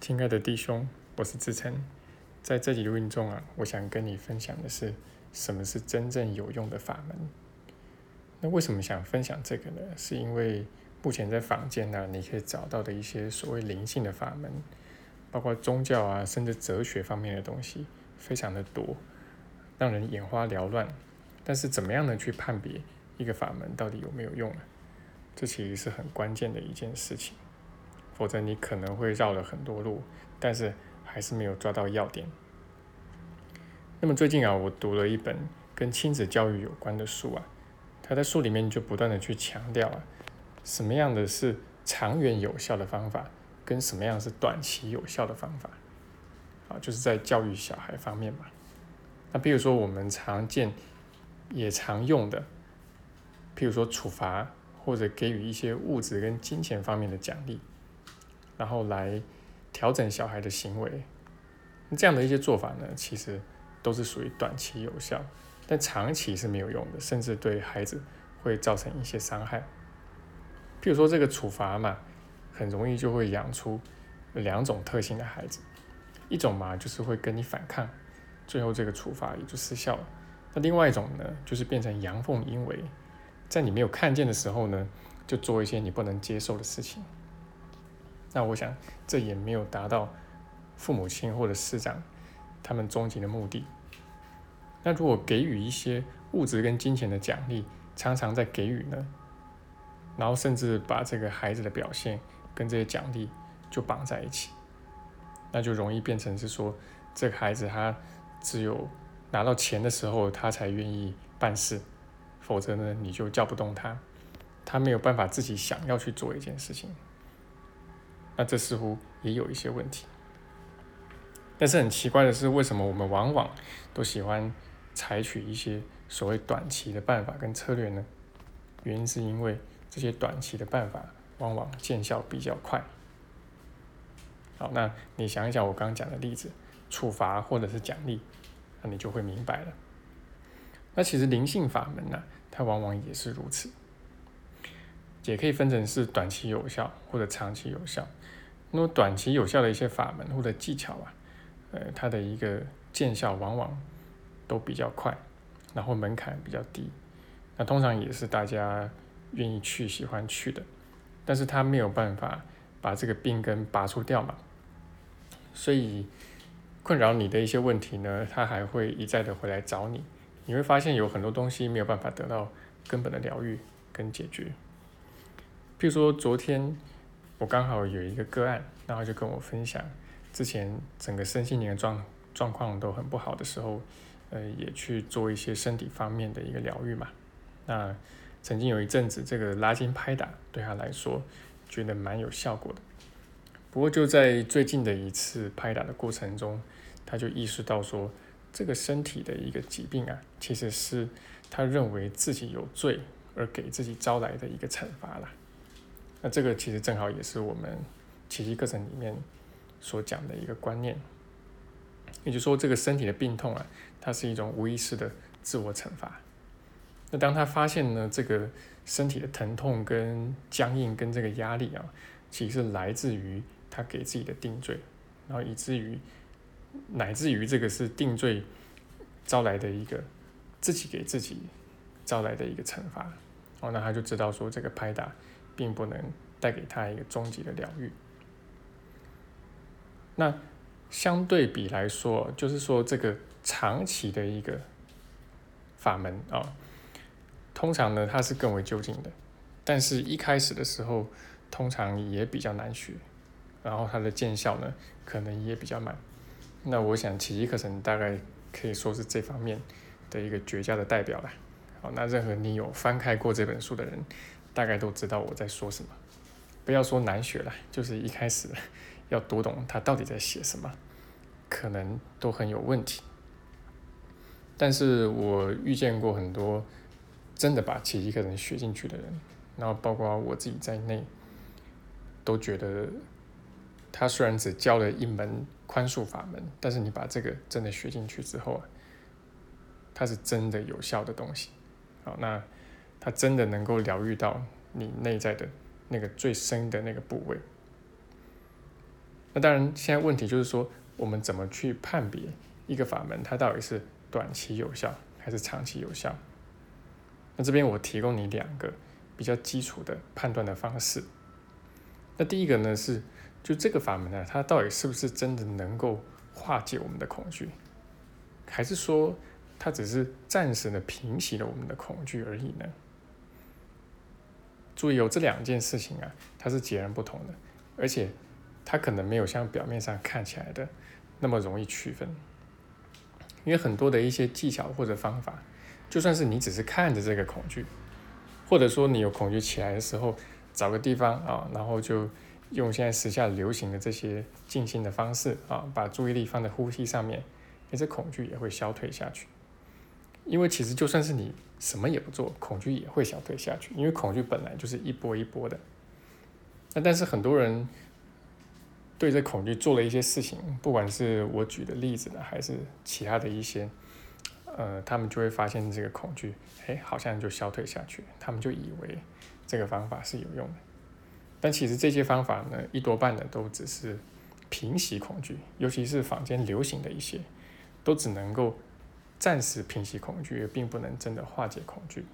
亲爱的弟兄，我是志成，在这集录音中啊，我想跟你分享的是什么是真正有用的法门。那为什么想分享这个呢？是因为目前在坊间呢，你可以找到的一些所谓灵性的法门，包括宗教啊，甚至哲学方面的东西，非常的多，让人眼花缭乱。但是怎么样的去判别一个法门到底有没有用呢？这其实是很关键的一件事情。否则你可能会绕了很多路，但是还是没有抓到要点。那么最近啊，我读了一本跟亲子教育有关的书啊，他在书里面就不断的去强调啊，什么样的是长远有效的方法，跟什么样是短期有效的方法，啊，就是在教育小孩方面嘛。那比如说我们常见也常用的，譬如说处罚或者给予一些物质跟金钱方面的奖励。然后来调整小孩的行为，这样的一些做法呢，其实都是属于短期有效，但长期是没有用的，甚至对孩子会造成一些伤害。譬如说这个处罚嘛，很容易就会养出两种特性的孩子，一种嘛就是会跟你反抗，最后这个处罚也就失效了。那另外一种呢，就是变成阳奉阴违，在你没有看见的时候呢，就做一些你不能接受的事情。那我想，这也没有达到父母亲或者师长他们终极的目的。那如果给予一些物质跟金钱的奖励，常常在给予呢，然后甚至把这个孩子的表现跟这些奖励就绑在一起，那就容易变成是说，这个孩子他只有拿到钱的时候，他才愿意办事，否则呢，你就叫不动他，他没有办法自己想要去做一件事情。那这似乎也有一些问题，但是很奇怪的是，为什么我们往往都喜欢采取一些所谓短期的办法跟策略呢？原因是因为这些短期的办法往往见效比较快。好，那你想一想我刚刚讲的例子，处罚或者是奖励，那你就会明白了。那其实灵性法门呢，它往往也是如此。也可以分成是短期有效或者长期有效。那么短期有效的一些法门或者技巧啊，呃，它的一个见效往往都比较快，然后门槛比较低，那通常也是大家愿意去、喜欢去的。但是它没有办法把这个病根拔除掉嘛，所以困扰你的一些问题呢，它还会一再的回来找你。你会发现有很多东西没有办法得到根本的疗愈跟解决。譬如说，昨天我刚好有一个个案，然后就跟我分享，之前整个身心灵的状状况都很不好的时候，呃，也去做一些身体方面的一个疗愈嘛。那曾经有一阵子，这个拉筋拍打对他来说觉得蛮有效果的。不过就在最近的一次拍打的过程中，他就意识到说，这个身体的一个疾病啊，其实是他认为自己有罪而给自己招来的一个惩罚了。那这个其实正好也是我们奇迹课程里面所讲的一个观念，也就是说，这个身体的病痛啊，它是一种无意识的自我惩罚。那当他发现呢，这个身体的疼痛跟僵硬跟这个压力啊，其实是来自于他给自己的定罪，然后以至于乃至于这个是定罪招来的一个自己给自己招来的一个惩罚。哦，那他就知道说这个拍打。并不能带给他一个终极的疗愈。那相对比来说，就是说这个长期的一个法门啊，通常呢它是更为究竟的，但是一开始的时候通常也比较难学，然后它的见效呢可能也比较慢。那我想奇迹课程大概可以说是这方面的一个绝佳的代表了。好，那任何你有翻开过这本书的人。大概都知道我在说什么，不要说难学了，就是一开始要读懂他到底在写什么，可能都很有问题。但是我遇见过很多真的把奇迹课程学进去的人，然后包括我自己在内，都觉得他虽然只教了一门宽恕法门，但是你把这个真的学进去之后，它是真的有效的东西。好，那。它真的能够疗愈到你内在的那个最深的那个部位。那当然，现在问题就是说，我们怎么去判别一个法门它到底是短期有效还是长期有效？那这边我提供你两个比较基础的判断的方式。那第一个呢是，就这个法门呢，它到底是不是真的能够化解我们的恐惧，还是说它只是暂时的平息了我们的恐惧而已呢？注意有这两件事情啊，它是截然不同的，而且。它可能没有像表面上看起来的那么容易区分，因为很多的一些技巧或者方法，就算是你只是看着这个恐惧，或者说你有恐惧起来的时候，找个地方啊，然后就用现在时下流行的这些静心的方式啊，把注意力放在呼吸上面，你这恐惧也会消退下去。因为其实就算是你什么也不做，恐惧也会消退下去，因为恐惧本来就是一波一波的。那但是很多人。对这恐惧做了一些事情，不管是我举的例子呢，还是其他的一些，呃，他们就会发现这个恐惧，哎，好像就消退下去，他们就以为这个方法是有用的。但其实这些方法呢，一多半的都只是平息恐惧，尤其是坊间流行的一些，都只能够暂时平息恐惧，也并不能真的化解恐惧。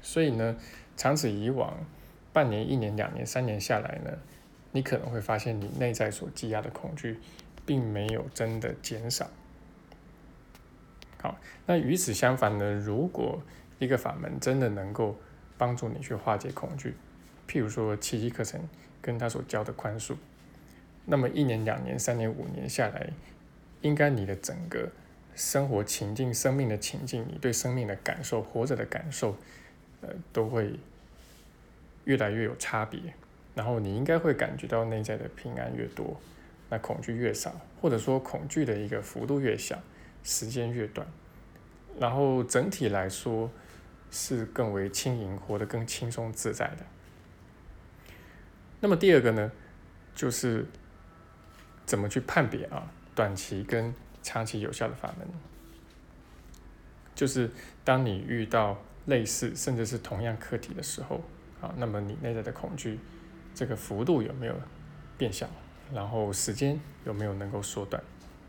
所以呢，长此以往，半年、一年、两年、三年下来呢。你可能会发现，你内在所积压的恐惧，并没有真的减少。好，那与此相反呢？如果一个法门真的能够帮助你去化解恐惧，譬如说奇迹课程跟他所教的宽恕，那么一年、两年、三年、五年下来，应该你的整个生活情境、生命的情境，你对生命的感受、活着的感受，呃，都会越来越有差别。然后你应该会感觉到内在的平安越多，那恐惧越少，或者说恐惧的一个幅度越小，时间越短，然后整体来说是更为轻盈，活得更轻松自在的。那么第二个呢，就是怎么去判别啊短期跟长期有效的法门，就是当你遇到类似甚至是同样课题的时候啊，那么你内在的恐惧。这个幅度有没有变小？然后时间有没有能够缩短？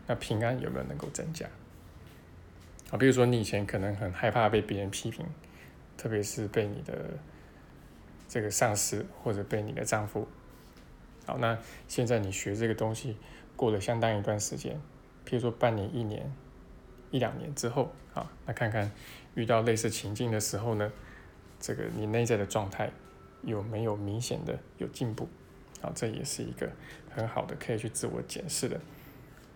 那平安有没有能够增加？啊，比如说你以前可能很害怕被别人批评，特别是被你的这个上司或者被你的丈夫。好，那现在你学这个东西过了相当一段时间，譬如说半年、一年、一两年之后，啊，那看看遇到类似情境的时候呢，这个你内在的状态。有没有明显的有进步？啊，这也是一个很好的可以去自我检视的。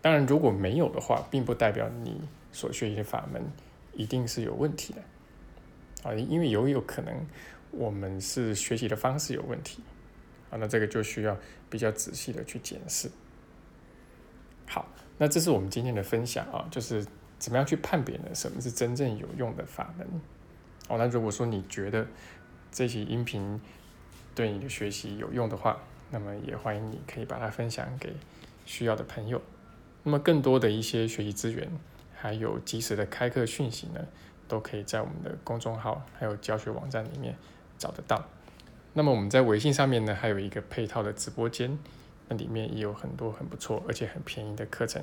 当然，如果没有的话，并不代表你所学习的法门一定是有问题的。啊，因为有有可能我们是学习的方式有问题。啊，那这个就需要比较仔细的去检视。好，那这是我们今天的分享啊，就是怎么样去判别呢？什么是真正有用的法门？哦，那如果说你觉得，这期音频对你的学习有用的话，那么也欢迎你可以把它分享给需要的朋友。那么更多的一些学习资源，还有及时的开课讯息呢，都可以在我们的公众号还有教学网站里面找得到。那么我们在微信上面呢，还有一个配套的直播间，那里面也有很多很不错而且很便宜的课程，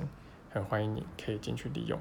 很欢迎你可以进去利用。